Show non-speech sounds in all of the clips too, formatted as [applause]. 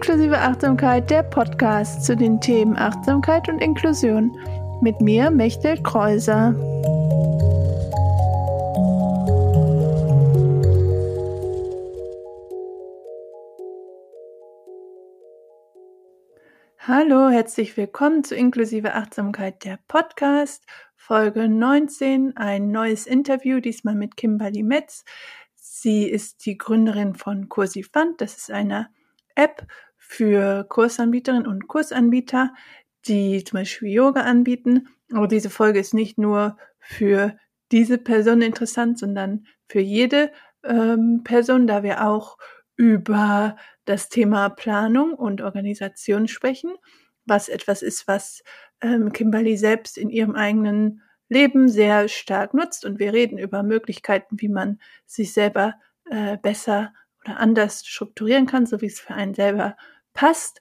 Inklusive Achtsamkeit, der Podcast zu den Themen Achtsamkeit und Inklusion. Mit mir, Mechtel Kreuser. Hallo, herzlich willkommen zu Inklusive Achtsamkeit, der Podcast, Folge 19, ein neues Interview, diesmal mit Kimberly Metz. Sie ist die Gründerin von Kursifant. Das ist eine App für Kursanbieterinnen und Kursanbieter, die zum Beispiel Yoga anbieten. Aber diese Folge ist nicht nur für diese Person interessant, sondern für jede ähm, Person, da wir auch über das Thema Planung und Organisation sprechen, was etwas ist, was ähm, Kimberly selbst in ihrem eigenen Leben sehr stark nutzt und wir reden über Möglichkeiten, wie man sich selber äh, besser oder anders strukturieren kann, so wie es für einen selber passt.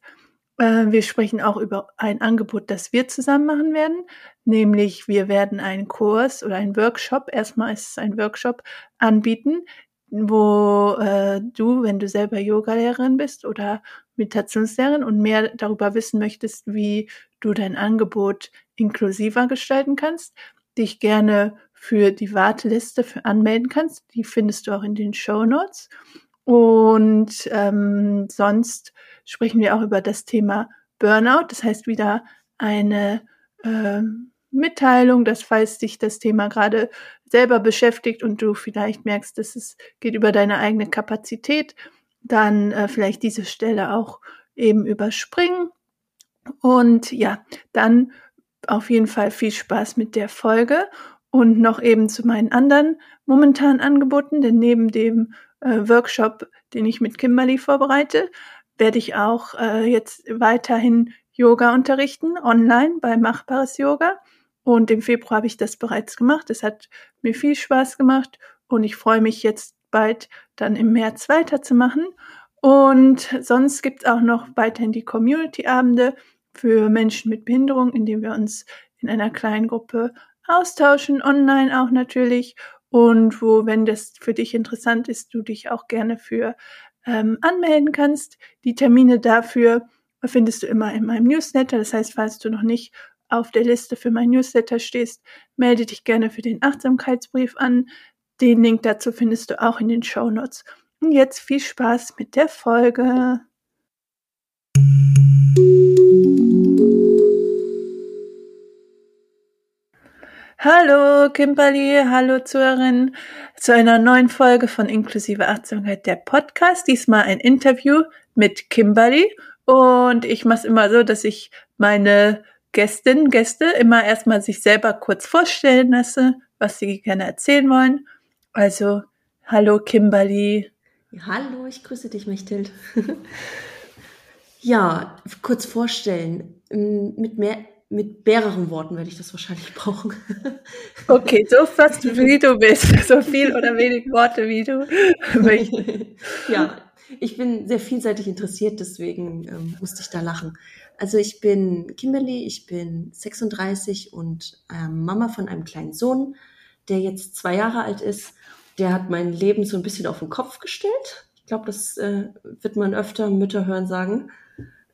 Äh, wir sprechen auch über ein Angebot, das wir zusammen machen werden, nämlich wir werden einen Kurs oder einen Workshop, erstmal ist es ein Workshop, anbieten, wo äh, du, wenn du selber Yogalehrerin bist oder Meditationslehrerin und mehr darüber wissen möchtest, wie du dein Angebot inklusiver gestalten kannst, dich gerne für die Warteliste für anmelden kannst. Die findest du auch in den Show Notes. Und ähm, sonst sprechen wir auch über das Thema Burnout. Das heißt wieder eine äh, Mitteilung, dass falls dich das Thema gerade selber beschäftigt und du vielleicht merkst, dass es geht über deine eigene Kapazität, dann äh, vielleicht diese Stelle auch eben überspringen. Und ja, dann auf jeden Fall viel Spaß mit der Folge und noch eben zu meinen anderen momentan Angeboten, denn neben dem äh, Workshop, den ich mit Kimberly vorbereite, werde ich auch äh, jetzt weiterhin Yoga unterrichten, online bei Machbares Yoga. Und im Februar habe ich das bereits gemacht. Es hat mir viel Spaß gemacht und ich freue mich jetzt bald dann im März weiterzumachen. Und sonst gibt es auch noch weiterhin die Community-Abende, für Menschen mit Behinderung, indem wir uns in einer kleinen Gruppe austauschen, online auch natürlich. Und wo, wenn das für dich interessant ist, du dich auch gerne für ähm, anmelden kannst. Die Termine dafür findest du immer in meinem Newsletter. Das heißt, falls du noch nicht auf der Liste für mein Newsletter stehst, melde dich gerne für den Achtsamkeitsbrief an. Den Link dazu findest du auch in den Show Notes. Und jetzt viel Spaß mit der Folge. Hallo Kimberly, hallo Zuhörerin zu einer neuen Folge von Inklusive Achtsamkeit, der Podcast. Diesmal ein Interview mit Kimberly und ich mache es immer so, dass ich meine Gästinnen, Gäste immer erstmal sich selber kurz vorstellen lasse, was sie gerne erzählen wollen. Also, hallo Kimberly. Hallo, ich grüße dich, Mechthild. [laughs] ja, kurz vorstellen. Mit mehr mit mehreren Worten werde ich das wahrscheinlich brauchen. [laughs] Okay, so fast wie du bist. [laughs] So viel oder wenig Worte wie du [laughs] möchtest. Ja, ich bin sehr vielseitig interessiert, deswegen ähm, musste ich da lachen. Also ich bin Kimberly, ich bin 36 und ähm, Mama von einem kleinen Sohn, der jetzt zwei Jahre alt ist. Der hat mein Leben so ein bisschen auf den Kopf gestellt. Ich glaube, das äh, wird man öfter Mütter hören sagen.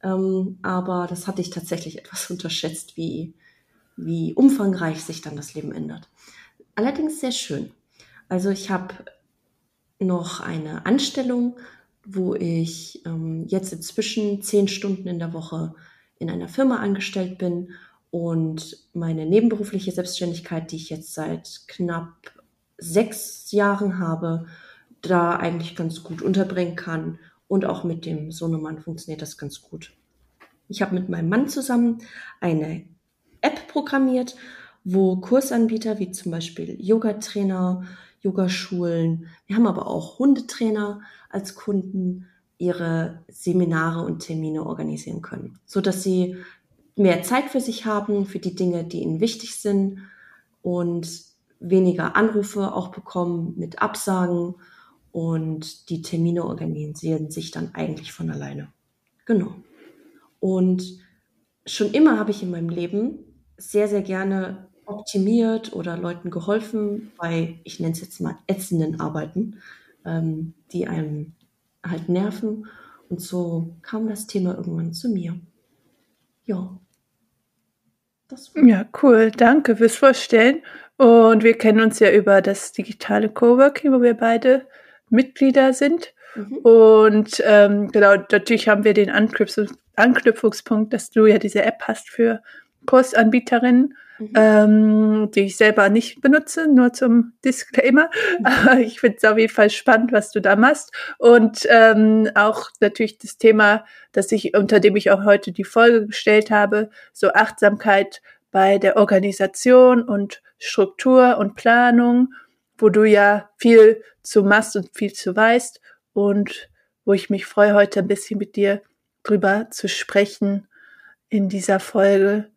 Ähm, aber das hatte ich tatsächlich [laughs] etwas unterschätzt, wie, wie umfangreich sich dann das Leben ändert. Allerdings sehr schön. Also ich habe noch eine Anstellung, wo ich ähm, jetzt inzwischen zehn Stunden in der Woche in einer Firma angestellt bin und meine nebenberufliche Selbstständigkeit, die ich jetzt seit knapp sechs Jahren habe, da eigentlich ganz gut unterbringen kann und auch mit dem Sohnemann funktioniert das ganz gut. Ich habe mit meinem Mann zusammen eine App programmiert, wo Kursanbieter wie zum Beispiel Yogatrainer, Yogaschulen, wir haben aber auch Hundetrainer als Kunden ihre Seminare und Termine organisieren können, so dass sie mehr Zeit für sich haben, für die Dinge, die ihnen wichtig sind und weniger Anrufe auch bekommen mit Absagen und die Termine organisieren sich dann eigentlich von alleine. Genau. Und schon immer habe ich in meinem Leben sehr, sehr gerne optimiert oder Leuten geholfen bei, ich nenne es jetzt mal ätzenden Arbeiten, ähm, die einem halt nerven. Und so kam das Thema irgendwann zu mir. Ja. ja, cool. Danke fürs Vorstellen. Und wir kennen uns ja über das digitale Coworking, wo wir beide Mitglieder sind. Mhm. Und ähm, genau, natürlich haben wir den Anknüpfungs Anknüpfungspunkt, dass du ja diese App hast für Kursanbieterinnen, mhm. ähm, die ich selber nicht benutze, nur zum Disclaimer. Mhm. [laughs] Aber ich finde es auf jeden Fall spannend, was du da machst. Und ähm, auch natürlich das Thema, dass ich, unter dem ich auch heute die Folge gestellt habe, so Achtsamkeit bei der Organisation und Struktur und Planung, wo du ja viel zu machst und viel zu weißt und wo ich mich freue, heute ein bisschen mit dir drüber zu sprechen in dieser Folge.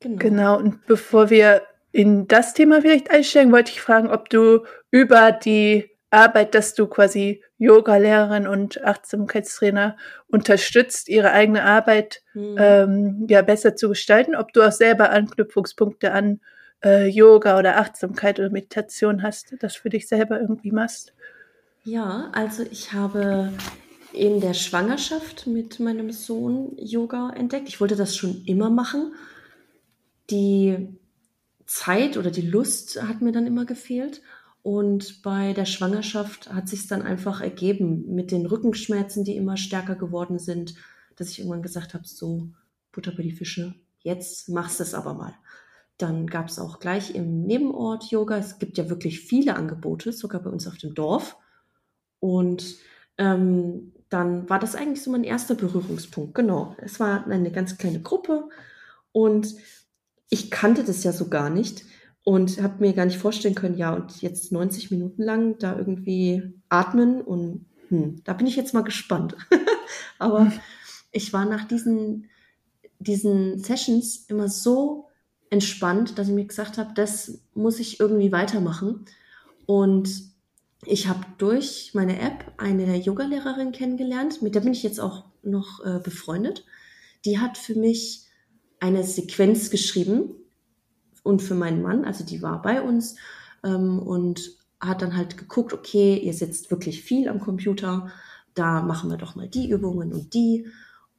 Genau. genau. Und bevor wir in das Thema vielleicht einsteigen, wollte ich fragen, ob du über die Arbeit, dass du quasi Yoga-Lehrerin und Achtsamkeitstrainer unterstützt, ihre eigene Arbeit mhm. ähm, ja besser zu gestalten, ob du auch selber Anknüpfungspunkte an äh, Yoga oder Achtsamkeit oder Meditation hast, das für dich selber irgendwie machst. Ja, also ich habe in der Schwangerschaft mit meinem Sohn Yoga entdeckt. Ich wollte das schon immer machen. Die Zeit oder die Lust hat mir dann immer gefehlt. Und bei der Schwangerschaft hat sich dann einfach ergeben mit den Rückenschmerzen, die immer stärker geworden sind, dass ich irgendwann gesagt habe, so Butter bei die Fische, jetzt machst du es aber mal. Dann gab es auch gleich im Nebenort Yoga. Es gibt ja wirklich viele Angebote, sogar bei uns auf dem Dorf. Und ähm, dann war das eigentlich so mein erster Berührungspunkt. Genau, es war eine ganz kleine Gruppe und ich kannte das ja so gar nicht und habe mir gar nicht vorstellen können, ja, und jetzt 90 Minuten lang da irgendwie atmen und hm, da bin ich jetzt mal gespannt. [laughs] Aber mhm. ich war nach diesen, diesen Sessions immer so entspannt, dass ich mir gesagt habe, das muss ich irgendwie weitermachen. Und ich habe durch meine App eine Yogalehrerin kennengelernt, mit der bin ich jetzt auch noch äh, befreundet. Die hat für mich eine Sequenz geschrieben und für meinen Mann, also die war bei uns ähm, und hat dann halt geguckt, okay, ihr sitzt wirklich viel am Computer, da machen wir doch mal die Übungen und die.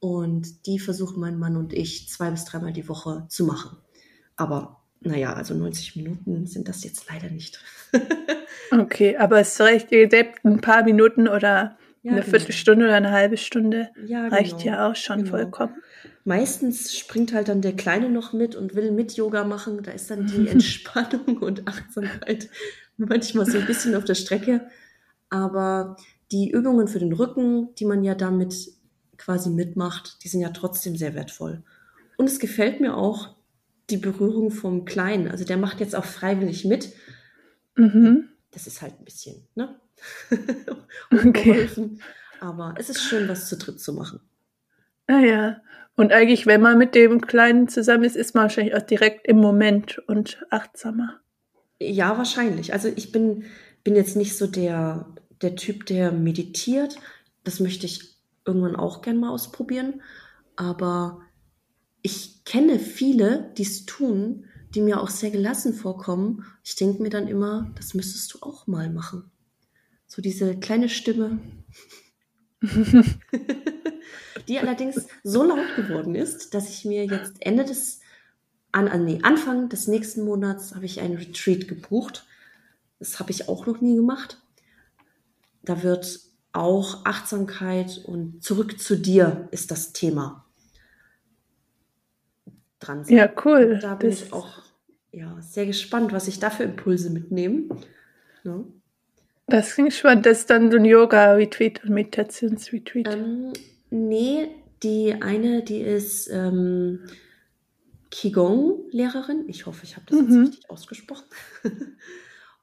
Und die versuchen mein Mann und ich zwei bis dreimal die Woche zu machen. Aber naja, also 90 Minuten sind das jetzt leider nicht. [laughs] Okay, aber es reicht ein paar Minuten oder ja, eine genau. Viertelstunde oder eine halbe Stunde ja, reicht genau. ja auch schon genau. vollkommen. Meistens springt halt dann der Kleine noch mit und will mit Yoga machen. Da ist dann die [laughs] Entspannung und Achtsamkeit manchmal so ein bisschen auf der Strecke. Aber die Übungen für den Rücken, die man ja damit quasi mitmacht, die sind ja trotzdem sehr wertvoll. Und es gefällt mir auch die Berührung vom Kleinen. Also der macht jetzt auch freiwillig mit. Mhm das ist halt ein bisschen, ne? [laughs] okay. Aber es ist schön, was zu dritt zu machen. Ah ja. Und eigentlich, wenn man mit dem Kleinen zusammen ist, ist man wahrscheinlich auch direkt im Moment und achtsamer. Ja, wahrscheinlich. Also ich bin, bin jetzt nicht so der, der Typ, der meditiert. Das möchte ich irgendwann auch gern mal ausprobieren. Aber ich kenne viele, die es tun die mir auch sehr gelassen vorkommen. Ich denke mir dann immer, das müsstest du auch mal machen. So diese kleine Stimme, [laughs] die allerdings so laut geworden ist, dass ich mir jetzt Ende des, an, an nee, Anfang des nächsten Monats habe ich einen Retreat gebucht. Das habe ich auch noch nie gemacht. Da wird auch Achtsamkeit und zurück zu dir ist das Thema dran sind. Ja, cool. Und da bin das ich auch ja, sehr gespannt, was ich da für Impulse mitnehme. Ja. Das klingt spannend. Das ist dann so ein Yoga-Retreat und Meditations-Retreat. Ähm, nee, die eine, die ist ähm, Qigong-Lehrerin. Ich hoffe, ich habe das mhm. jetzt richtig ausgesprochen. [laughs]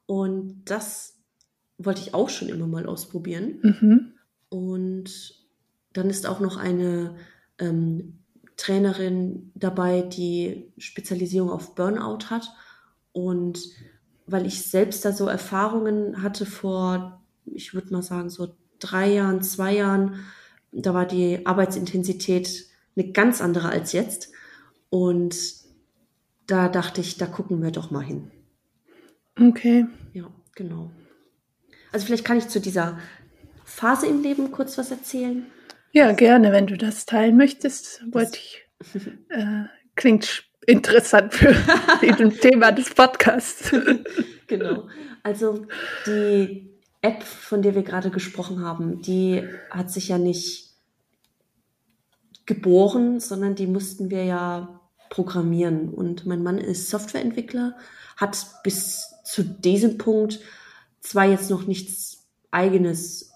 und das wollte ich auch schon immer mal ausprobieren. Mhm. Und dann ist auch noch eine ähm, Trainerin dabei, die Spezialisierung auf Burnout hat. Und weil ich selbst da so Erfahrungen hatte vor, ich würde mal sagen, so drei Jahren, zwei Jahren, da war die Arbeitsintensität eine ganz andere als jetzt. Und da dachte ich, da gucken wir doch mal hin. Okay. Ja, genau. Also vielleicht kann ich zu dieser Phase im Leben kurz was erzählen? Ja, gerne, wenn du das teilen möchtest. Wollte ich, äh, klingt interessant für [laughs] das Thema des Podcasts. [laughs] genau. Also die App, von der wir gerade gesprochen haben, die hat sich ja nicht geboren, sondern die mussten wir ja programmieren. Und mein Mann ist Softwareentwickler, hat bis zu diesem Punkt zwar jetzt noch nichts eigenes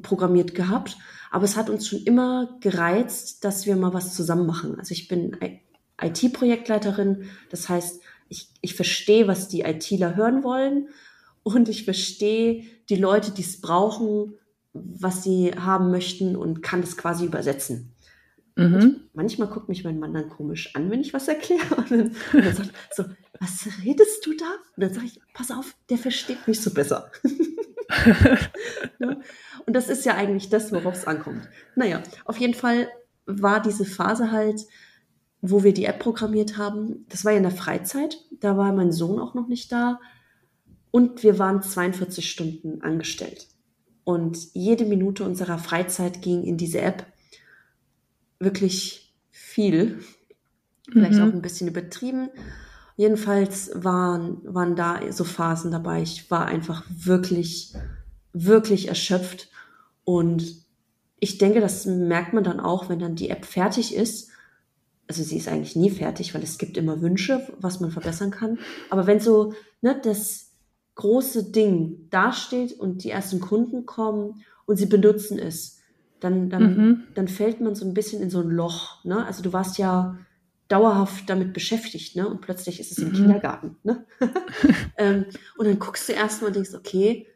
programmiert gehabt, aber es hat uns schon immer gereizt, dass wir mal was zusammen machen. Also ich bin IT-Projektleiterin, das heißt, ich, ich verstehe, was die ITler hören wollen und ich verstehe die Leute, die es brauchen, was sie haben möchten und kann das quasi übersetzen. Mhm. Manchmal guckt mich mein Mann dann komisch an, wenn ich was erkläre. [laughs] Und dann, und dann sagt so, was redest du da? Und dann sage ich, pass auf, der versteht mich so besser. [laughs] [laughs] Ne? Und das ist ja eigentlich das, worauf es ankommt. Naja, auf jeden Fall war diese Phase halt, wo wir die App programmiert haben. Das war ja in der Freizeit. Da war mein Sohn auch noch nicht da. Und wir waren 42 Stunden angestellt. Und jede Minute unserer Freizeit ging in diese App wirklich viel. Vielleicht mhm. auch ein bisschen übertrieben. Jedenfalls waren, waren da so Phasen dabei. Ich war einfach wirklich, wirklich erschöpft. Und ich denke, das merkt man dann auch, wenn dann die App fertig ist. Also sie ist eigentlich nie fertig, weil es gibt immer Wünsche, was man verbessern kann. Aber wenn so ne, das große Ding dasteht und die ersten Kunden kommen und sie benutzen es, dann, dann, mhm. dann fällt man so ein bisschen in so ein Loch. Ne? Also du warst ja dauerhaft damit beschäftigt, ne? Und plötzlich ist es im mhm. Kindergarten, ne? [laughs] ähm, und dann guckst du erstmal und denkst, okay,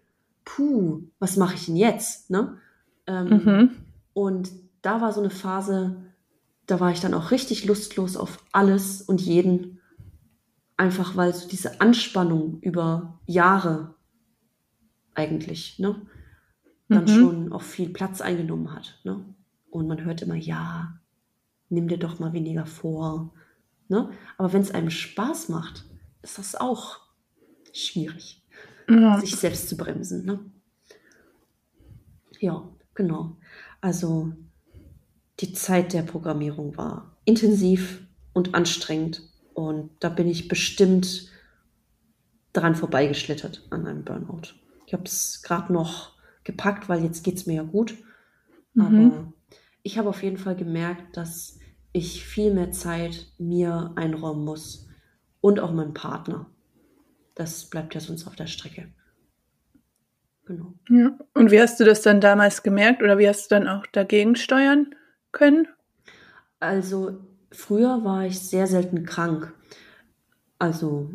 puh, was mache ich denn jetzt, ne? Ähm, mhm. Und da war so eine Phase, da war ich dann auch richtig lustlos auf alles und jeden, einfach weil so diese Anspannung über Jahre eigentlich, ne? dann mhm. schon auch viel Platz eingenommen hat. Ne? Und man hört immer, ja, nimm dir doch mal weniger vor. Ne? Aber wenn es einem Spaß macht, ist das auch schwierig, ja. sich selbst zu bremsen. Ne? Ja, genau. Also die Zeit der Programmierung war intensiv und anstrengend. Und da bin ich bestimmt dran vorbeigeschlittert an einem Burnout. Ich habe es gerade noch gepackt, weil jetzt geht es mir ja gut. Mhm. Aber ich habe auf jeden Fall gemerkt, dass ich viel mehr Zeit mir einräumen muss und auch meinem Partner. Das bleibt ja sonst auf der Strecke. Genau. Ja. Und wie hast du das dann damals gemerkt oder wie hast du dann auch dagegen steuern können? Also früher war ich sehr selten krank. Also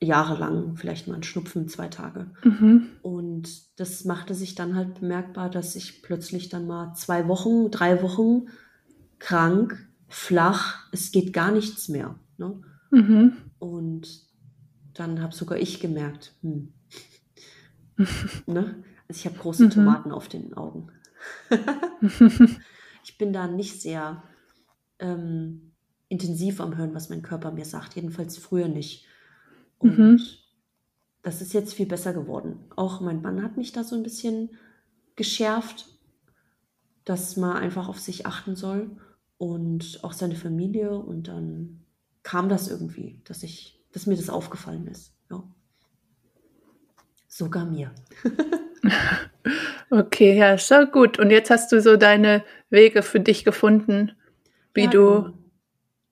jahrelang vielleicht mal ein Schnupfen, zwei Tage. Mhm. Und das machte sich dann halt bemerkbar, dass ich plötzlich dann mal zwei Wochen, drei Wochen krank, flach, es geht gar nichts mehr. Ne? Mhm. Und dann habe sogar ich gemerkt, hm. [laughs] ne? also ich habe große mhm. Tomaten auf den Augen. [laughs] ich bin da nicht sehr ähm, intensiv am Hören, was mein Körper mir sagt, jedenfalls früher nicht. Und mhm. das ist jetzt viel besser geworden. Auch mein Mann hat mich da so ein bisschen geschärft, dass man einfach auf sich achten soll und auch seine Familie. Und dann kam das irgendwie, dass ich, dass mir das aufgefallen ist. Ja. Sogar mir. [laughs] okay, ja, ist so gut. Und jetzt hast du so deine Wege für dich gefunden, wie ja, du genau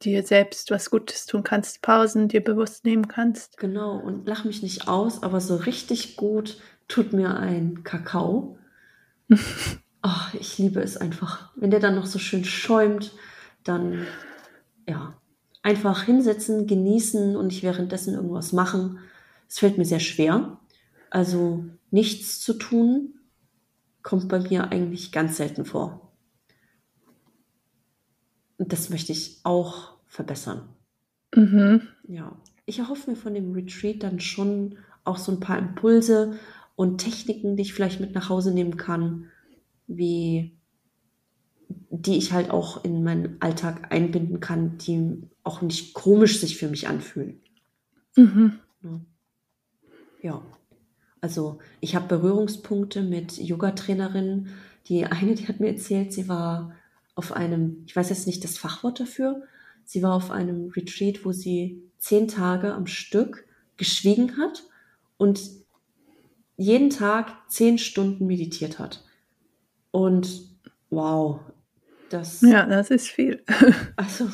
dir selbst was Gutes tun kannst, Pausen dir bewusst nehmen kannst. Genau, und lach mich nicht aus, aber so richtig gut tut mir ein Kakao. [laughs] oh, ich liebe es einfach. Wenn der dann noch so schön schäumt, dann ja, einfach hinsetzen, genießen und nicht währenddessen irgendwas machen. Es fällt mir sehr schwer. Also nichts zu tun kommt bei mir eigentlich ganz selten vor. Und das möchte ich auch verbessern. Mhm. Ja, ich erhoffe mir von dem Retreat dann schon auch so ein paar Impulse und Techniken, die ich vielleicht mit nach Hause nehmen kann, wie die ich halt auch in meinen Alltag einbinden kann, die auch nicht komisch sich für mich anfühlen. Mhm. Ja. Also ich habe Berührungspunkte mit Yoga-Trainerinnen. Die eine, die hat mir erzählt, sie war auf einem, ich weiß jetzt nicht das Fachwort dafür, sie war auf einem Retreat, wo sie zehn Tage am Stück geschwiegen hat und jeden Tag zehn Stunden meditiert hat. Und wow, das. Ja, das ist viel. [laughs] Also,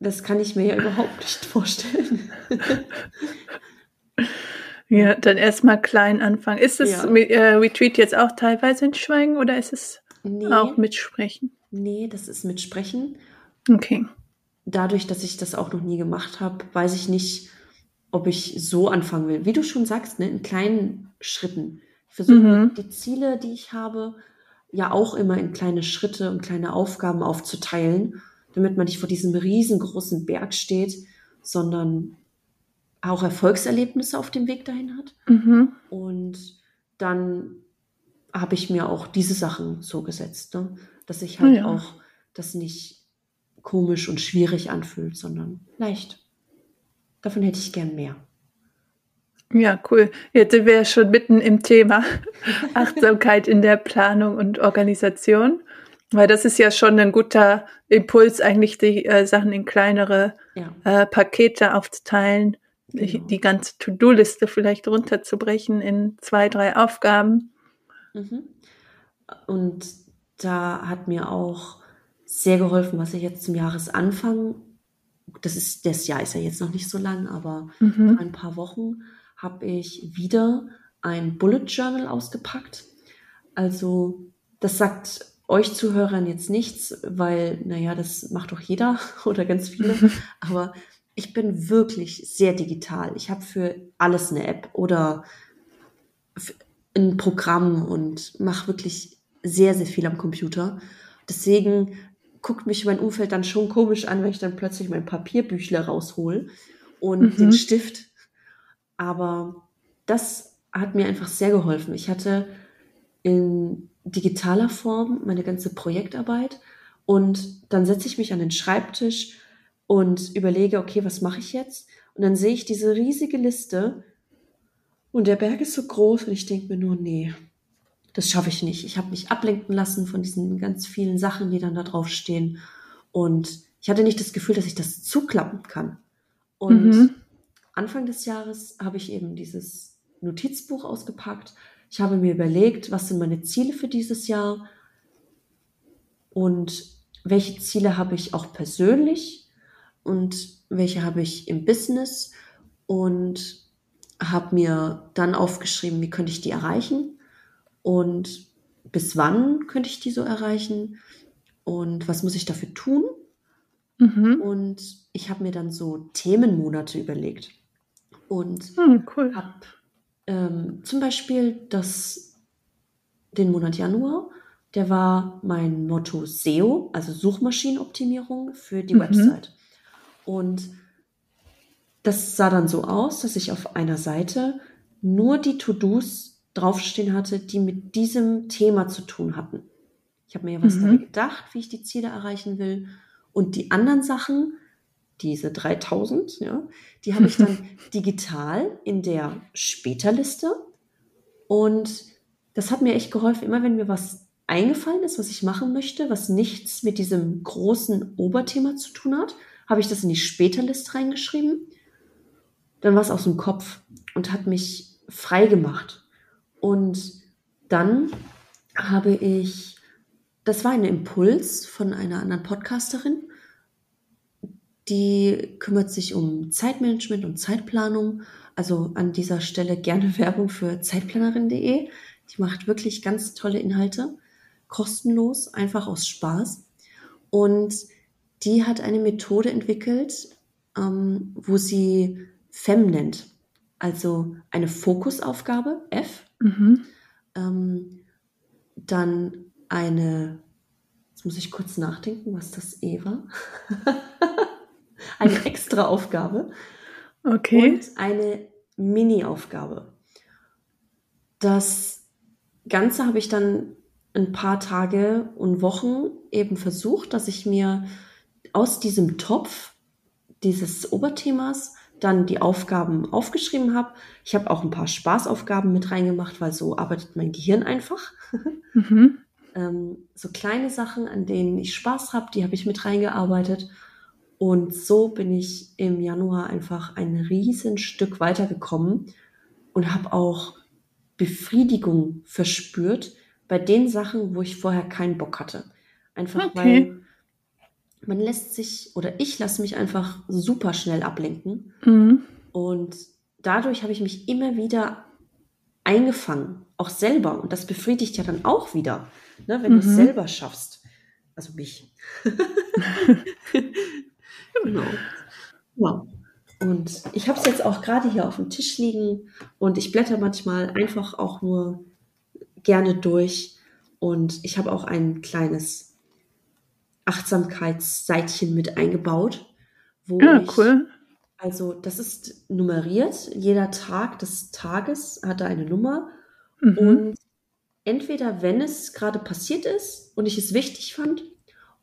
das kann ich mir ja überhaupt nicht vorstellen. [laughs] ja, dann erstmal klein anfangen. Ist das ja. äh, Retreat jetzt auch teilweise in Schweigen oder ist es nee, auch mit Sprechen? Nee, das ist mit Sprechen. Okay. Dadurch, dass ich das auch noch nie gemacht habe, weiß ich nicht, ob ich so anfangen will. Wie du schon sagst, ne, in kleinen Schritten. Ich versuche mhm. die Ziele, die ich habe, ja auch immer in kleine Schritte und kleine Aufgaben aufzuteilen, damit man nicht vor diesem riesengroßen Berg steht, sondern auch Erfolgserlebnisse auf dem Weg dahin hat. Mhm. Und dann habe ich mir auch diese Sachen so gesetzt, ne? dass ich halt ja. auch das nicht komisch und schwierig anfühlt, sondern leicht. Davon hätte ich gern mehr. Ja, cool. Jetzt sind wir schon mitten im Thema [laughs] Achtsamkeit in der Planung und Organisation, weil das ist ja schon ein guter Impuls, eigentlich die äh, Sachen in kleinere ja. äh, Pakete aufzuteilen, genau. die ganze To-Do-Liste vielleicht runterzubrechen in zwei, drei Aufgaben. Mhm. Und da hat mir auch sehr geholfen, was ich jetzt zum Jahresanfang, das ist, das Jahr ist ja jetzt noch nicht so lang, aber mhm. ein paar Wochen habe ich wieder ein Bullet Journal ausgepackt. Also das sagt euch Zuhörern jetzt nichts, weil, naja, das macht doch jeder [laughs] oder ganz viele. [laughs] Aber ich bin wirklich sehr digital. Ich habe für alles eine App oder ein Programm und mache wirklich sehr, sehr viel am Computer. Deswegen guckt mich mein Umfeld dann schon komisch an, wenn ich dann plötzlich mein Papierbüchler raushol und mhm. den Stift aber das hat mir einfach sehr geholfen. Ich hatte in digitaler Form meine ganze Projektarbeit und dann setze ich mich an den Schreibtisch und überlege, okay, was mache ich jetzt? Und dann sehe ich diese riesige Liste und der Berg ist so groß und ich denke mir nur, nee, das schaffe ich nicht. Ich habe mich ablenken lassen von diesen ganz vielen Sachen, die dann da drauf stehen. Und ich hatte nicht das Gefühl, dass ich das zuklappen kann. Und mhm. Anfang des Jahres habe ich eben dieses Notizbuch ausgepackt. Ich habe mir überlegt, was sind meine Ziele für dieses Jahr und welche Ziele habe ich auch persönlich und welche habe ich im Business und habe mir dann aufgeschrieben, wie könnte ich die erreichen und bis wann könnte ich die so erreichen und was muss ich dafür tun. Mhm. Und ich habe mir dann so Themenmonate überlegt und hm, cool. habe ähm, zum Beispiel das, den Monat Januar, der war mein Motto SEO, also Suchmaschinenoptimierung für die mhm. Website. Und das sah dann so aus, dass ich auf einer Seite nur die To-Dos draufstehen hatte, die mit diesem Thema zu tun hatten. Ich habe mir ja was mhm. dabei gedacht, wie ich die Ziele erreichen will. Und die anderen Sachen diese 3000, ja, die habe ich dann [laughs] digital in der Späterliste. Und das hat mir echt geholfen, immer wenn mir was eingefallen ist, was ich machen möchte, was nichts mit diesem großen Oberthema zu tun hat, habe ich das in die Späterliste reingeschrieben. Dann war es aus dem Kopf und hat mich frei gemacht. Und dann habe ich, das war ein Impuls von einer anderen Podcasterin, die kümmert sich um Zeitmanagement und Zeitplanung. Also an dieser Stelle gerne [laughs] Werbung für zeitplanerin.de. Die macht wirklich ganz tolle Inhalte, kostenlos, einfach aus Spaß. Und die hat eine Methode entwickelt, ähm, wo sie FEM nennt. Also eine Fokusaufgabe, F. Mhm. Ähm, dann eine, jetzt muss ich kurz nachdenken, was das E war. [laughs] eine extra Aufgabe okay. und eine Mini-Aufgabe. Das Ganze habe ich dann ein paar Tage und Wochen eben versucht, dass ich mir aus diesem Topf dieses Oberthemas dann die Aufgaben aufgeschrieben habe. Ich habe auch ein paar Spaßaufgaben mit reingemacht, weil so arbeitet mein Gehirn einfach. [laughs] Mhm. ähm, so kleine Sachen, an denen ich Spaß habe, die habe ich mit reingearbeitet. Und so bin ich im Januar einfach ein riesen Stück weitergekommen und habe auch Befriedigung verspürt bei den Sachen, wo ich vorher keinen Bock hatte. Einfach okay. weil man lässt sich oder ich lasse mich einfach super schnell ablenken. Mhm. Und dadurch habe ich mich immer wieder eingefangen, auch selber. Und das befriedigt ja dann auch wieder, ne, wenn mhm. du es selber schaffst. Also mich. [laughs] [laughs] genau. Ja. Und ich habe es jetzt auch gerade hier auf dem Tisch liegen und ich blätter manchmal einfach auch nur gerne durch. Und ich habe auch ein kleines Achtsamkeitsseitchen mit eingebaut, wo ja, ich, cool. also das ist nummeriert. Jeder Tag des Tages hat da eine Nummer. Mhm. Und entweder, wenn es gerade passiert ist und ich es wichtig fand,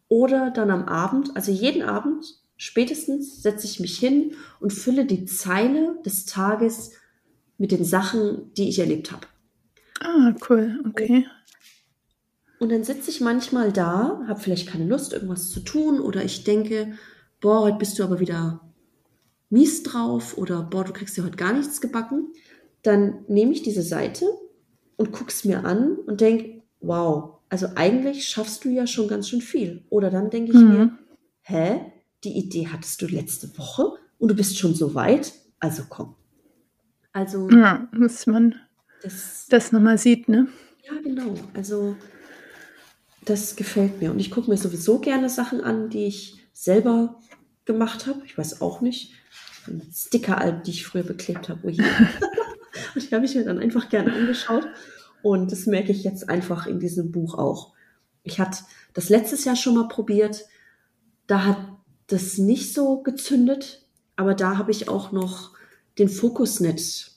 oder dann am Abend, also jeden Abend spätestens setze ich mich hin und fülle die Zeile des Tages mit den Sachen, die ich erlebt habe. Ah, cool, okay. Und dann sitze ich manchmal da, habe vielleicht keine Lust, irgendwas zu tun, oder ich denke, boah, heute bist du aber wieder mies drauf, oder boah, du kriegst ja heute gar nichts gebacken. Dann nehme ich diese Seite und gucke es mir an und denke, wow, also eigentlich schaffst du ja schon ganz schön viel. Oder dann denke ich mhm. mir, hä, die Idee hattest du letzte Woche und du bist schon so weit, also komm. Also. Ja, muss man das, das nochmal sieht, ne? Ja, genau. Also, das gefällt mir. Und ich gucke mir sowieso gerne Sachen an, die ich selber gemacht habe. Ich weiß auch nicht. Stickeralben, die ich früher beklebt habe. [laughs] und die habe ich mir dann einfach gerne angeschaut. Und das merke ich jetzt einfach in diesem Buch auch. Ich hatte das letztes Jahr schon mal probiert. Da hat das nicht so gezündet, aber da habe ich auch noch den Fokus nicht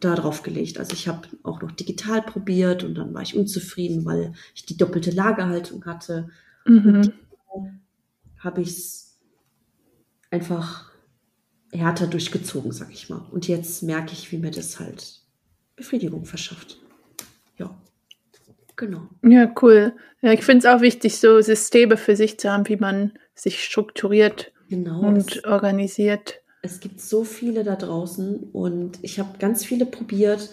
darauf gelegt. Also ich habe auch noch digital probiert und dann war ich unzufrieden, weil ich die doppelte Lagerhaltung hatte. Mhm. habe ich es einfach härter durchgezogen, sag ich mal. Und jetzt merke ich, wie mir das halt Befriedigung verschafft. Ja. Genau. Ja, cool. Ja, ich finde es auch wichtig, so Systeme für sich zu haben, wie man sich strukturiert genau, und organisiert. Es gibt so viele da draußen und ich habe ganz viele probiert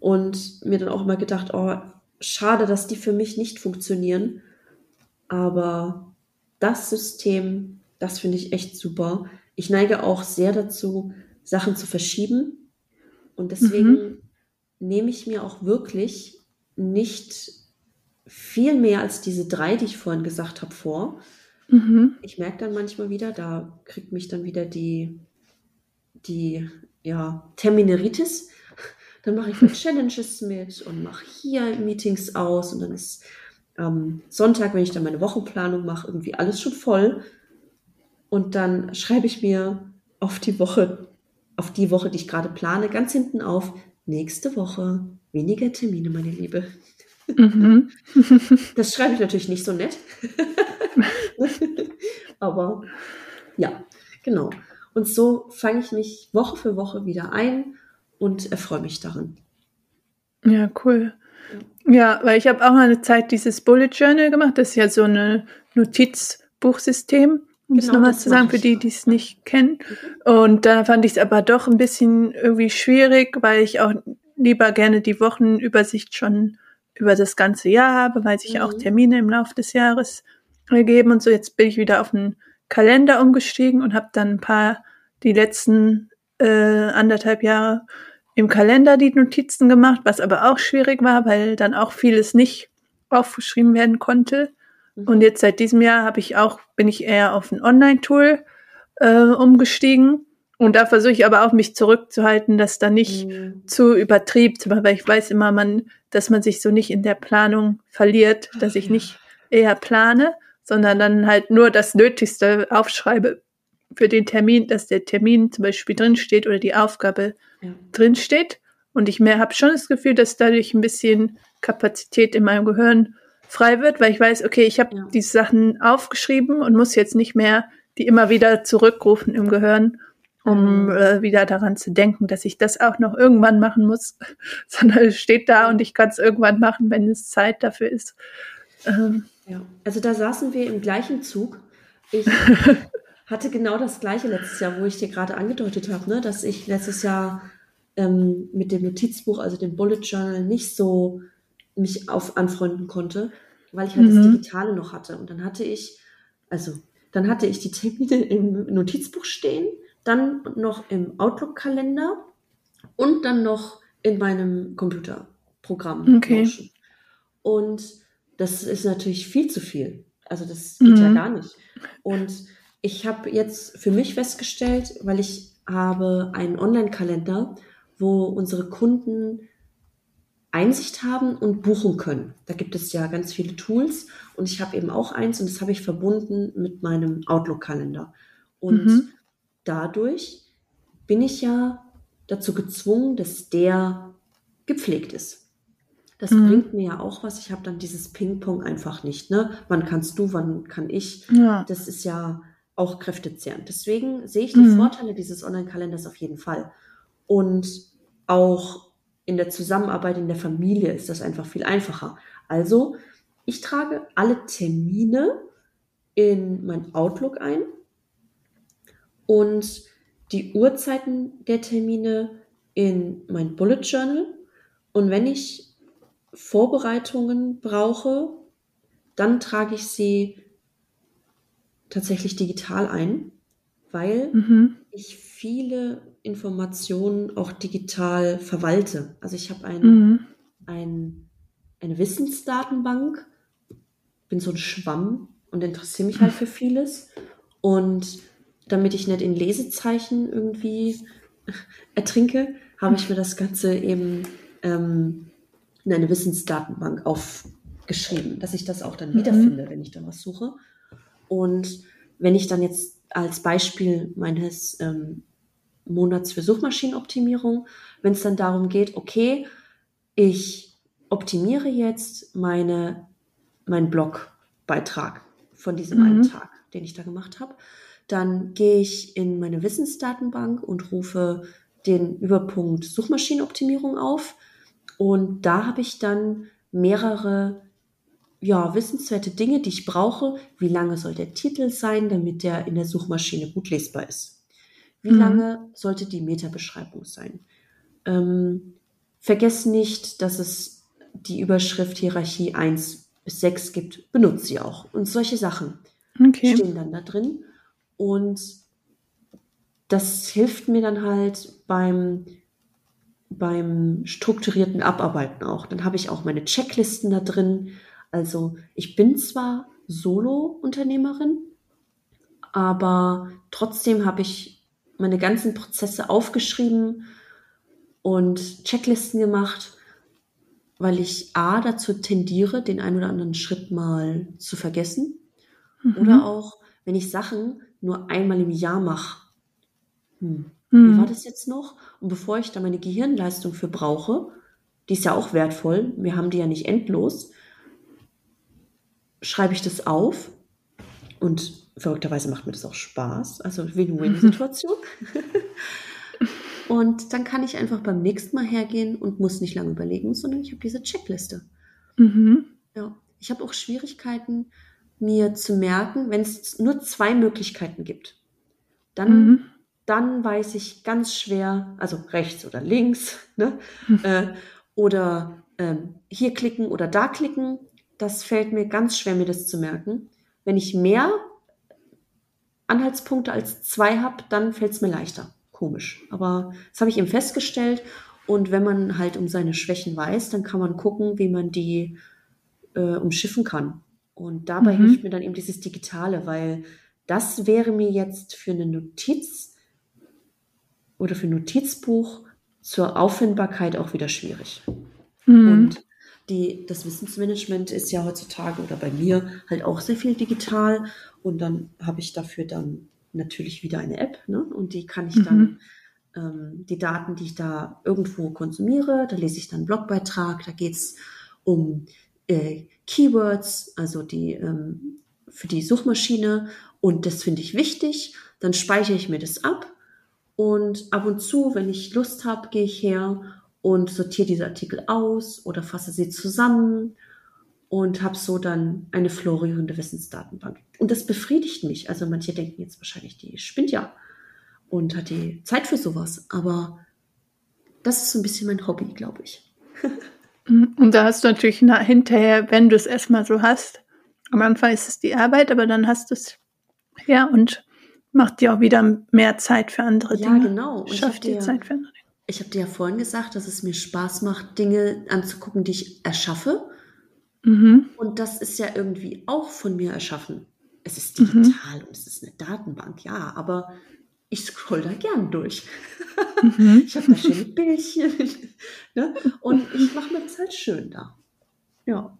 und mir dann auch immer gedacht, oh, schade, dass die für mich nicht funktionieren. Aber das System, das finde ich echt super. Ich neige auch sehr dazu, Sachen zu verschieben. Und deswegen mhm. nehme ich mir auch wirklich nicht viel mehr als diese drei, die ich vorhin gesagt habe, vor. Mhm. Ich merke dann manchmal wieder, da kriegt mich dann wieder die, die ja, Termineritis. Dann mache ich mit [laughs] Challenges mit und mache hier Meetings aus und dann ist ähm, Sonntag, wenn ich dann meine Wochenplanung mache, irgendwie alles schon voll. Und dann schreibe ich mir auf die Woche, auf die Woche, die ich gerade plane, ganz hinten auf, nächste Woche weniger Termine, meine Liebe. Mhm. Das schreibe ich natürlich nicht so nett. [laughs] Aber ja, genau. Und so fange ich mich Woche für Woche wieder ein und erfreue mich darin. Ja, cool. Ja, weil ich habe auch eine Zeit dieses Bullet Journal gemacht. Das ist ja so ein Notizbuchsystem, um genau, es nochmal zu sagen, für die, die es nicht kennen. Mhm. Und da fand ich es aber doch ein bisschen irgendwie schwierig, weil ich auch lieber gerne die Wochenübersicht schon über das ganze Jahr habe, weil sich mhm. auch Termine im Laufe des Jahres ergeben und so. Jetzt bin ich wieder auf den Kalender umgestiegen und habe dann ein paar, die letzten äh, anderthalb Jahre im Kalender die Notizen gemacht, was aber auch schwierig war, weil dann auch vieles nicht aufgeschrieben werden konnte. Mhm. Und jetzt seit diesem Jahr habe ich auch, bin ich eher auf ein Online-Tool äh, umgestiegen und da versuche ich aber auch mich zurückzuhalten, dass da nicht mhm. zu übertrieben, weil ich weiß immer, man, dass man sich so nicht in der Planung verliert, dass ich nicht eher plane, sondern dann halt nur das Nötigste aufschreibe für den Termin, dass der Termin zum Beispiel drinsteht oder die Aufgabe ja. drinsteht. Und ich mehr habe schon das Gefühl, dass dadurch ein bisschen Kapazität in meinem Gehirn frei wird, weil ich weiß, okay, ich habe ja. diese Sachen aufgeschrieben und muss jetzt nicht mehr die immer wieder zurückrufen im Gehirn um äh, wieder daran zu denken, dass ich das auch noch irgendwann machen muss, [laughs] sondern es steht da und ich kann es irgendwann machen, wenn es Zeit dafür ist. Ähm. Ja, also da saßen wir im gleichen Zug. Ich [laughs] hatte genau das gleiche letztes Jahr, wo ich dir gerade angedeutet habe, ne, dass ich letztes Jahr ähm, mit dem Notizbuch, also dem Bullet Journal, nicht so mich auf anfreunden konnte, weil ich halt mhm. das Digitale noch hatte. Und dann hatte ich, also dann hatte ich die Termine im Notizbuch stehen, dann noch im Outlook-Kalender und dann noch in meinem Computerprogramm. Okay. Und das ist natürlich viel zu viel. Also das geht mhm. ja gar nicht. Und ich habe jetzt für mich festgestellt, weil ich habe einen Online-Kalender, wo unsere Kunden Einsicht haben und buchen können. Da gibt es ja ganz viele Tools und ich habe eben auch eins und das habe ich verbunden mit meinem Outlook-Kalender. Und mhm. Dadurch bin ich ja dazu gezwungen, dass der gepflegt ist. Das mhm. bringt mir ja auch was. Ich habe dann dieses Ping-Pong einfach nicht. Ne? Wann kannst du, wann kann ich? Ja. Das ist ja auch kräftezehrend. Deswegen sehe ich die mhm. Vorteile dieses Online-Kalenders auf jeden Fall. Und auch in der Zusammenarbeit in der Familie ist das einfach viel einfacher. Also, ich trage alle Termine in mein Outlook ein und die Uhrzeiten der Termine in mein Bullet Journal. Und wenn ich Vorbereitungen brauche, dann trage ich sie tatsächlich digital ein, weil mhm. ich viele Informationen auch digital verwalte. Also ich habe ein, mhm. ein, eine Wissensdatenbank, bin so ein Schwamm und interessiere mich halt für vieles. Und damit ich nicht in Lesezeichen irgendwie [laughs] ertrinke, habe ich mir das Ganze eben ähm, in eine Wissensdatenbank aufgeschrieben, dass ich das auch dann mhm. wiederfinde, wenn ich da was suche. Und wenn ich dann jetzt als Beispiel meines ähm, Monats für Suchmaschinenoptimierung, wenn es dann darum geht, okay, ich optimiere jetzt meine, meinen Blogbeitrag von diesem mhm. einen Tag, den ich da gemacht habe, dann gehe ich in meine Wissensdatenbank und rufe den Überpunkt Suchmaschinenoptimierung auf und da habe ich dann mehrere ja, wissenswerte Dinge, die ich brauche. Wie lange soll der Titel sein, damit der in der Suchmaschine gut lesbar ist? Wie mhm. lange sollte die Metabeschreibung sein? Ähm, vergesst nicht, dass es die Überschrift Hierarchie 1 bis 6 gibt. Benutzt sie auch. Und solche Sachen okay. stehen dann da drin. Und das hilft mir dann halt beim, beim strukturierten Abarbeiten auch. Dann habe ich auch meine Checklisten da drin. Also ich bin zwar Solo-Unternehmerin, aber trotzdem habe ich meine ganzen Prozesse aufgeschrieben und Checklisten gemacht, weil ich A dazu tendiere, den einen oder anderen Schritt mal zu vergessen. Mhm. Oder auch, wenn ich Sachen nur einmal im Jahr mache. Hm, mhm. Wie war das jetzt noch? Und bevor ich da meine Gehirnleistung für brauche, die ist ja auch wertvoll, wir haben die ja nicht endlos, schreibe ich das auf und verrückterweise macht mir das auch Spaß. Also Win-Win-Situation. [laughs] und dann kann ich einfach beim nächsten Mal hergehen und muss nicht lange überlegen, sondern ich habe diese Checkliste. Mhm. Ja, ich habe auch Schwierigkeiten, mir zu merken, wenn es nur zwei Möglichkeiten gibt. Dann, mhm. dann weiß ich ganz schwer, also rechts oder links, [laughs] ne? Mhm. Äh, oder ähm, hier klicken oder da klicken. Das fällt mir ganz schwer, mir das zu merken. Wenn ich mehr Anhaltspunkte als zwei habe, dann fällt es mir leichter. Komisch. Aber das habe ich eben festgestellt. Und wenn man halt um seine Schwächen weiß, dann kann man gucken, wie man die äh, umschiffen kann. Und dabei mhm. hilft mir dann eben dieses Digitale, weil das wäre mir jetzt für eine Notiz oder für ein Notizbuch zur Auffindbarkeit auch wieder schwierig. Mhm. Und die, das Wissensmanagement ist ja heutzutage oder bei mir halt auch sehr viel digital. Und dann habe ich dafür dann natürlich wieder eine App. Ne? Und die kann ich mhm. dann, ähm, die Daten, die ich da irgendwo konsumiere, da lese ich dann einen Blogbeitrag, da geht es um äh, Keywords, also die ähm, für die Suchmaschine. Und das finde ich wichtig. Dann speichere ich mir das ab Und ab und zu, wenn ich Lust habe, gehe ich her und sortiere diese Artikel aus oder fasse sie zusammen und habe so dann eine florierende Wissensdatenbank. Und das befriedigt mich. Also manche denken jetzt wahrscheinlich, die spinnt ja und hat die Zeit für sowas. Aber das ist so ein bisschen mein Hobby, glaube ich. [laughs] und da hast du natürlich hinterher, wenn du es erstmal so hast, am Anfang ist es die Arbeit, aber dann hast du es ja und macht dir auch wieder mehr Zeit für andere ja, Dinge. Ja, genau. Und Schafft dir Zeit für andere Dinge. Ich habe dir ja vorhin gesagt, dass es mir Spaß macht, Dinge anzugucken, die ich erschaffe. Mhm. Und das ist ja irgendwie auch von mir erschaffen. Es ist digital mhm. und es ist eine Datenbank, ja, aber ich scroll da gern durch. Mhm. ich habe da schöne Bildchen. [laughs] ne? Und ich mache mir das halt schön da. Ja.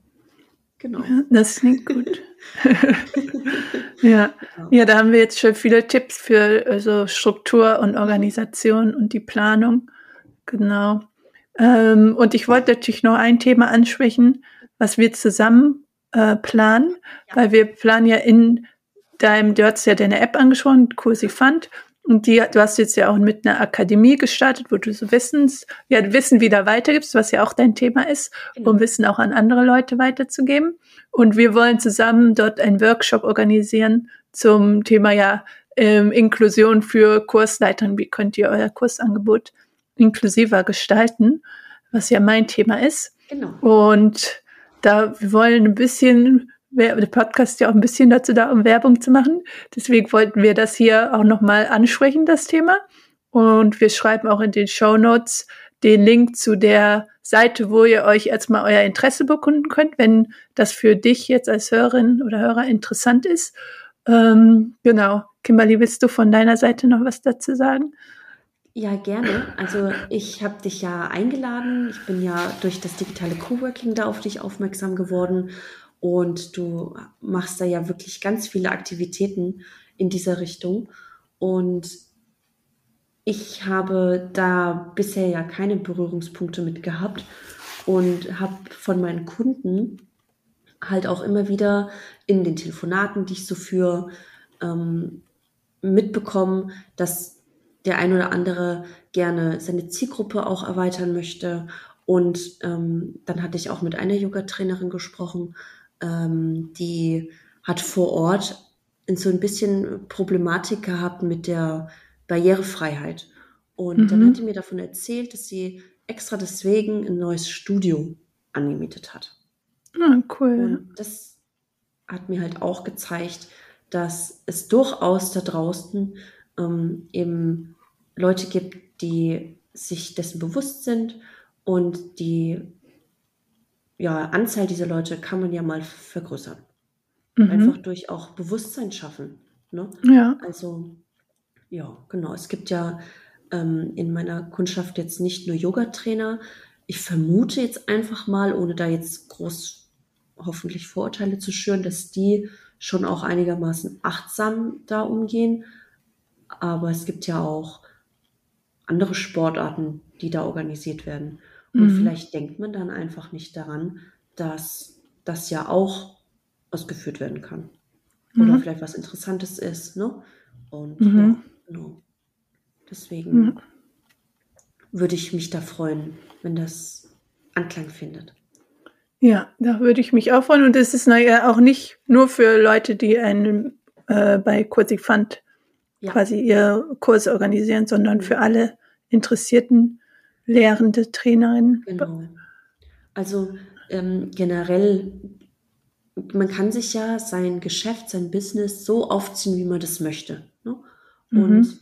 Genau. Ja, das klingt gut. [laughs] ja. ja, da haben wir jetzt schon viele Tipps für also Struktur und Organisation und die Planung. Genau. Ähm, und ich wollte natürlich noch ein Thema ansprechen, was wir zusammen äh, planen, ja. weil wir planen ja in deinem, du hast ja deine App angesprochen, Kursi Fund, und die, du hast jetzt ja auch mit einer Akademie gestartet, wo du so Wissens, ja, Wissen wieder weitergibst, was ja auch dein Thema ist, genau. um Wissen auch an andere Leute weiterzugeben. Und wir wollen zusammen dort einen Workshop organisieren zum Thema ja ähm, Inklusion für Kursleitern. Wie könnt ihr euer Kursangebot inklusiver gestalten, was ja mein Thema ist. Genau. Und da wir wollen ein bisschen der Podcast ja auch ein bisschen dazu da, um Werbung zu machen. Deswegen wollten wir das hier auch nochmal ansprechen, das Thema. Und wir schreiben auch in den Show Notes den Link zu der Seite, wo ihr euch erstmal euer Interesse bekunden könnt, wenn das für dich jetzt als Hörerin oder Hörer interessant ist. Ähm, genau. Kimberly, willst du von deiner Seite noch was dazu sagen? Ja, gerne. Also ich habe dich ja eingeladen. Ich bin ja durch das digitale Coworking da auf dich aufmerksam geworden und du machst da ja wirklich ganz viele Aktivitäten in dieser Richtung. Und ich habe da bisher ja keine Berührungspunkte mit gehabt und habe von meinen Kunden halt auch immer wieder in den Telefonaten, die ich so führe, ähm, mitbekommen, dass der ein oder andere gerne seine Zielgruppe auch erweitern möchte. Und ähm, dann hatte ich auch mit einer Yoga-Trainerin gesprochen, ähm, die hat vor Ort so ein bisschen Problematik gehabt mit der Barrierefreiheit. Und mhm. dann hat sie mir davon erzählt, dass sie extra deswegen ein neues Studio angemietet hat. Ah, cool. Und das hat mir halt auch gezeigt, dass es durchaus da draußen ähm, eben Leute gibt, die sich dessen bewusst sind und die ja, Anzahl dieser Leute kann man ja mal vergrößern. Mhm. Einfach durch auch Bewusstsein schaffen. Ne? Ja. Also, ja, genau. Es gibt ja ähm, in meiner Kundschaft jetzt nicht nur Yoga-Trainer. Ich vermute jetzt einfach mal, ohne da jetzt groß hoffentlich Vorurteile zu schüren, dass die schon auch einigermaßen achtsam da umgehen. Aber es gibt ja auch andere Sportarten, die da organisiert werden. Und mhm. vielleicht denkt man dann einfach nicht daran, dass das ja auch ausgeführt werden kann. Oder mhm. vielleicht was Interessantes ist. Ne? Und mhm. ja, genau. Deswegen mhm. würde ich mich da freuen, wenn das Anklang findet. Ja, da würde ich mich auch freuen. Und es ist naja auch nicht nur für Leute, die einen äh, bei Kursi Fund ja. quasi ihre Kurse organisieren, sondern für mhm. alle Interessierten lehrende Trainerin. Genau. Also ähm, generell, man kann sich ja sein Geschäft, sein Business so aufziehen, wie man das möchte. Ne? Mhm. Und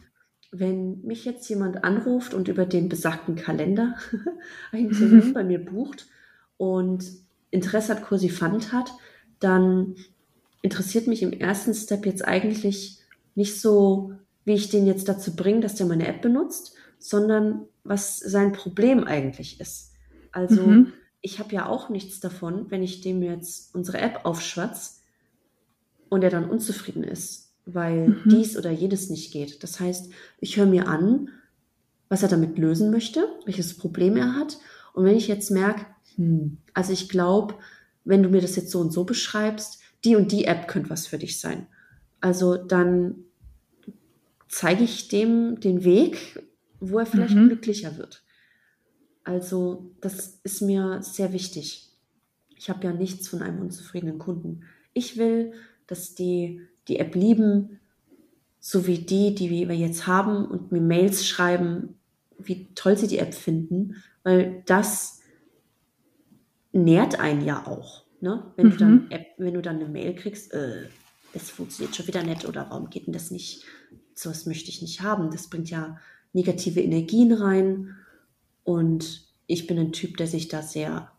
wenn mich jetzt jemand anruft und über den besagten Kalender [laughs] einen Termin mhm. bei mir bucht und Interesse hat, Kursi Fund hat, dann interessiert mich im ersten Step jetzt eigentlich nicht so, wie ich den jetzt dazu bringe, dass der meine App benutzt, sondern was sein Problem eigentlich ist. Also mhm. ich habe ja auch nichts davon, wenn ich dem jetzt unsere App aufschwatz und er dann unzufrieden ist, weil mhm. dies oder jedes nicht geht. Das heißt, ich höre mir an, was er damit lösen möchte, welches Problem er hat. Und wenn ich jetzt merke, hm, also ich glaube, wenn du mir das jetzt so und so beschreibst, die und die App könnte was für dich sein. Also dann zeige ich dem den Weg, wo er vielleicht Mhm. glücklicher wird. Also das ist mir sehr wichtig. Ich habe ja nichts von einem unzufriedenen Kunden. Ich will, dass die die App lieben, so wie die, die wir jetzt haben und mir Mails schreiben, wie toll sie die App finden, weil das nährt einen ja auch. Ne? Wenn, du dann Mhm. App, wenn du dann eine Mail kriegst, äh, das funktioniert schon wieder nicht oder warum geht denn das nicht? Sowas möchte ich nicht haben. Das bringt ja negative Energien rein und ich bin ein Typ, der sich da sehr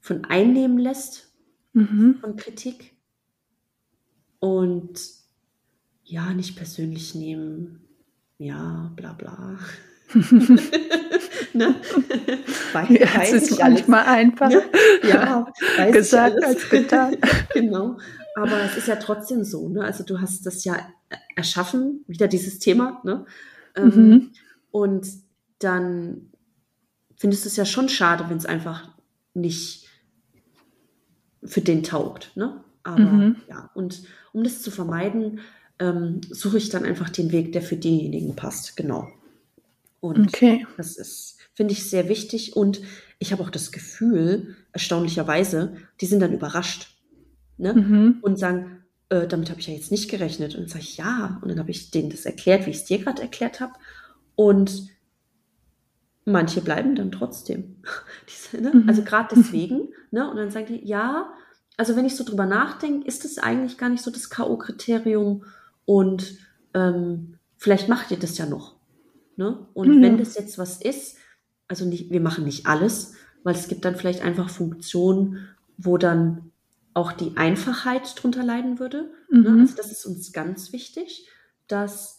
von einnehmen lässt, Mhm. von Kritik und ja, nicht persönlich nehmen. Ja, bla bla. [laughs] [laughs] ne? Weiß, Ja, es ist ich alles. manchmal einfach Ne? Ja, weiß gesagt als getan. [laughs] genau. Aber es ist ja trotzdem so, ne? Also du hast das ja erschaffen, wieder dieses Thema, ne? Ähm, Mhm. Und dann findest du es ja schon schade, wenn es einfach nicht für den taugt, ne? Aber Mhm. ja, und um das zu vermeiden, ähm, suche ich dann einfach den Weg, der für denjenigen passt, genau. Und Okay. das ist, finde ich, sehr wichtig. Und ich habe auch das Gefühl, erstaunlicherweise, die sind dann überrascht. Ne? Mhm. Und sagen, äh, damit habe ich ja jetzt nicht gerechnet. Und dann sage ich, ja. Und dann habe ich denen das erklärt, wie ich es dir gerade erklärt habe. Und manche bleiben dann trotzdem. [laughs] Diese, ne? Mhm. Also gerade deswegen. Ne? Und dann sagen die, ja, also wenn ich so drüber nachdenke, ist das eigentlich gar nicht so das K.O.-Kriterium. Und ähm, vielleicht macht ihr das ja noch. Ne? Und Mhm. wenn das jetzt was ist, also nicht, wir machen nicht alles, weil es gibt dann vielleicht einfach Funktionen, wo dann auch die Einfachheit drunter leiden würde. Ne? Mhm. Also das ist uns ganz wichtig, dass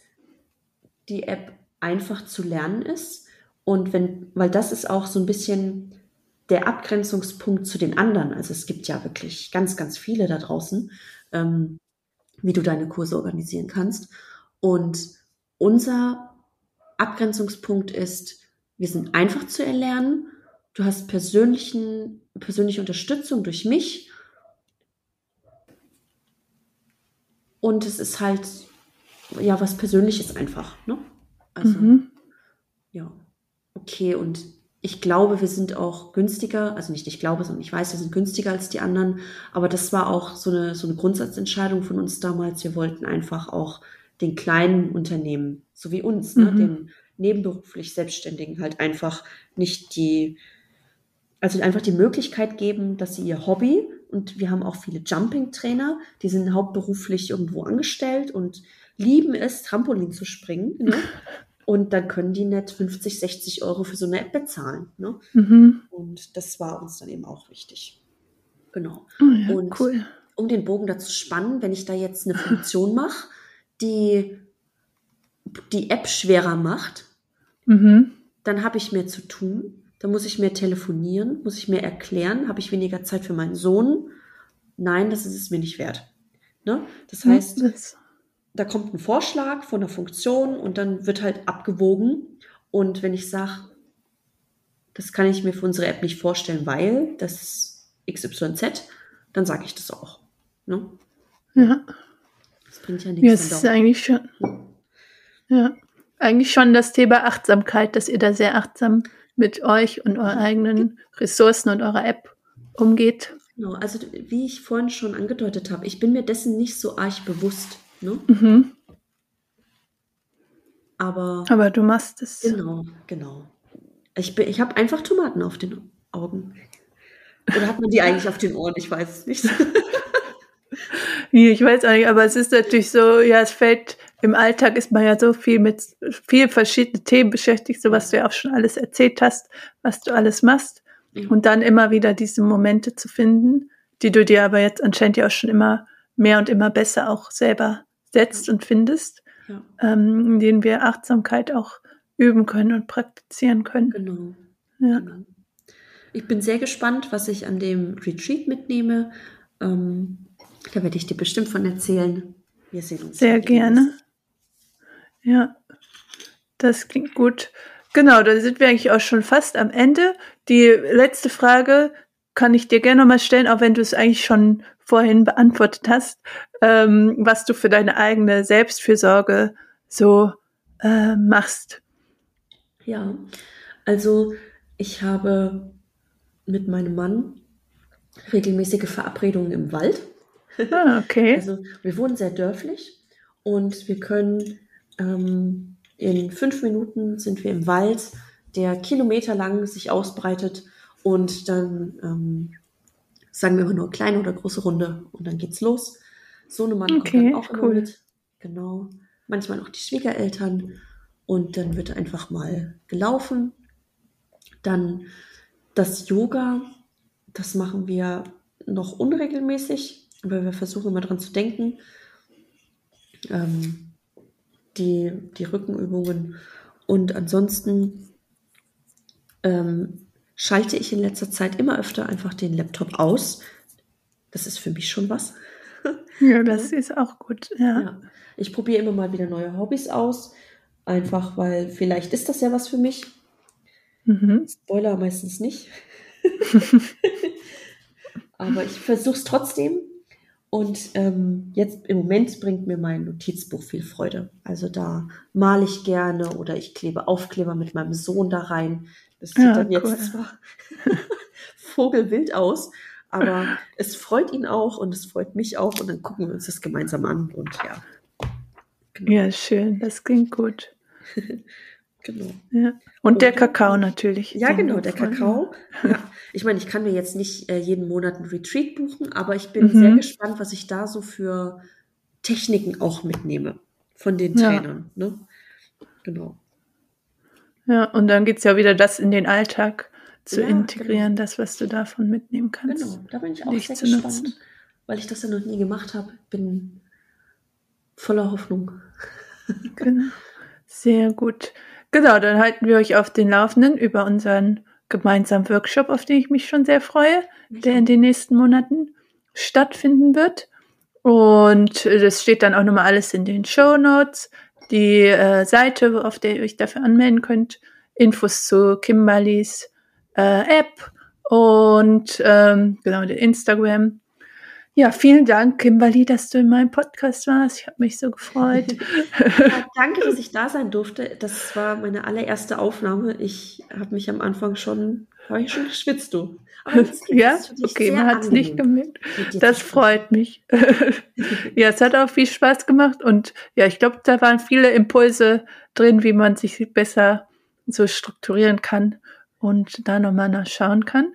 die App einfach zu lernen ist. Und wenn, weil das ist auch so ein bisschen der Abgrenzungspunkt zu den anderen. Also es gibt ja wirklich ganz, ganz viele da draußen, ähm, wie du deine Kurse organisieren kannst. Und unser Abgrenzungspunkt ist, wir sind einfach zu erlernen. Du hast persönlichen, persönliche Unterstützung durch mich. Und es ist halt, ja, was Persönliches einfach. Ne? Also, Mhm. ja. Okay, und ich glaube, wir sind auch günstiger, also nicht ich glaube, sondern ich weiß, wir sind günstiger als die anderen. Aber das war auch so eine, so eine Grundsatzentscheidung von uns damals. Wir wollten einfach auch den kleinen Unternehmen, so wie uns, ne, Mhm. den nebenberuflich Selbstständigen halt einfach nicht die, also einfach die Möglichkeit geben, dass sie ihr Hobby und wir haben auch viele Jumping-Trainer, die sind hauptberuflich irgendwo angestellt und lieben es, Trampolin zu springen. Ne? [laughs] Und dann können die nicht 50, 60 Euro für so eine App bezahlen. Ne? Mhm. Und das war uns dann eben auch wichtig. Genau. Oh ja, Und- cool. Um den Bogen dazu spannen, wenn ich da jetzt eine Funktion mache, die die App schwerer macht, Mhm. dann habe ich mehr zu tun. Dann muss ich mehr telefonieren, muss ich mehr erklären, habe ich weniger Zeit für meinen Sohn. Nein, das ist es mir nicht wert. Ne? Das heißt, Das, da kommt ein Vorschlag von der Funktion und dann wird halt abgewogen. Und wenn ich sage, das kann ich mir für unsere App nicht vorstellen, weil das XYZ, dann sage ich das auch. Ne? ja. Das bringt ja ja, nichts. es wenn ist da- eigentlich schon, ja, eigentlich schon das Thema Achtsamkeit, dass ihr da sehr achtsam mit euch und euren eigenen Ressourcen und eurer App umgeht. Genau, also wie ich vorhin schon angedeutet habe, ich bin mir dessen nicht so arg bewusst. Ne? Mhm. Aber Aber du machst es. genau, genau. Ich, bin- ich habe einfach Tomaten auf den Augen. Oder hat man die eigentlich auf den Ohren? Ich weiß es nicht. [laughs] Ich weiß auch nicht, aber es ist natürlich so, ja, es fällt, im Alltag ist man ja so viel mit viel verschiedene Themen beschäftigt, so was du ja auch schon alles erzählt hast, was du alles machst. Ja. Und dann immer wieder diese Momente zu finden, die du dir aber jetzt anscheinend ja auch schon immer mehr und immer besser auch selber setzt und findest, Ja, ähm, in denen wir Achtsamkeit auch üben können und praktizieren können. genau. Ja. genau. Ich bin sehr gespannt, was ich an dem Retreat mitnehme. Ähm, da werde ich dir bestimmt von erzählen. Wir sehen uns. Sehr gerne. Ja, das klingt gut. Genau, dann sind wir eigentlich auch schon fast am Ende. Die letzte Frage kann ich dir gerne nochmal stellen, auch wenn du es eigentlich schon vorhin beantwortet hast, ähm, was du für deine eigene Selbstfürsorge so äh, machst. Ja, also ich habe mit meinem Mann regelmäßige Verabredungen im Wald. Ah, okay. [laughs] Also wir wohnen sehr dörflich und wir können ähm, in fünf Minuten sind wir im Wald, der kilometerlang sich ausbreitet und dann ähm, sagen wir immer nur kleine oder große Runde und dann geht's los. So eine Mann okay, kommt dann auch cool. mit. Genau. Manchmal auch die Schwiegereltern. Und dann wird einfach mal gelaufen. Dann das Yoga, das machen wir noch unregelmäßig, aber wir versuchen immer dran zu denken. Ähm, die, die Rückenübungen. Und ansonsten ähm, schalte ich in letzter Zeit immer öfter einfach den Laptop aus. Das ist für mich schon was. [laughs] Ja, das ist auch gut. Ja. Ja. Ich probiere immer mal wieder neue Hobbys aus. Einfach weil vielleicht ist das ja was für mich. Mhm. Spoiler meistens nicht. [laughs] [laughs] Aber ich versuche es trotzdem. Und ähm, jetzt im Moment bringt mir mein Notizbuch viel Freude. Also da male ich gerne oder ich klebe Aufkleber mit meinem Sohn da rein. Das sieht Ja, dann jetzt cool. zwar [laughs] vogelwild aus, aber [laughs] es freut ihn auch und es freut mich auch und dann gucken wir uns das gemeinsam an und ja. Genau. ja, schön. Das klingt gut. [laughs] genau. Ja. Und der Und- Kakao natürlich. Ja, genau, der Kakao. Ja. Ich meine, ich kann mir jetzt nicht äh, jeden Monat ein Retreat buchen, aber ich bin Mhm. sehr gespannt, was ich da so für Techniken auch mitnehme von den Ja. Trainern. Ne? Genau. Ja, und dann geht's ja wieder, das in den Alltag zu Ja, integrieren, das, was du davon mitnehmen kannst. Genau, da bin ich auch sehr gespannt, nutzen. weil ich das ja noch nie gemacht habe. Bin voller Hoffnung. Genau. Sehr gut. Genau, dann halten wir euch auf den Laufenden über unseren gemeinsamen Workshop, auf den ich mich schon sehr freue, der in den nächsten Monaten stattfinden wird. Und äh, das steht dann auch nochmal alles in den Show Notes. Die äh, Seite, auf der ihr euch dafür anmelden könnt, Infos zu Kimberlys äh, App und ähm, genau der Instagram. Ja, vielen Dank, Kimberly, dass du in meinem Podcast warst. Ich habe mich so gefreut. [laughs] Ja, danke, dass ich da sein durfte. Das war meine allererste Aufnahme. Ich habe mich am Anfang schon, habe ich schon geschwitzt, du. [laughs] Ja, okay, man hat es nicht gemerkt. Das freut mich. [laughs] ja, es hat auch viel Spaß gemacht und ja, ich glaube, da waren viele Impulse drin, wie man sich besser so strukturieren kann und da nochmal nachschauen kann.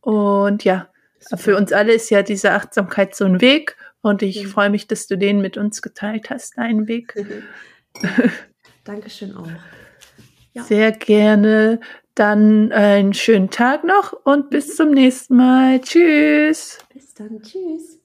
Und ja, für uns alle ist ja diese Achtsamkeit so ein Weg und ich Ja. freue mich, dass du den mit uns geteilt hast, deinen Weg. [laughs] Dankeschön auch. Ja. Sehr gerne. Dann einen schönen Tag noch und bis zum nächsten Mal. Tschüss. Bis dann. Tschüss.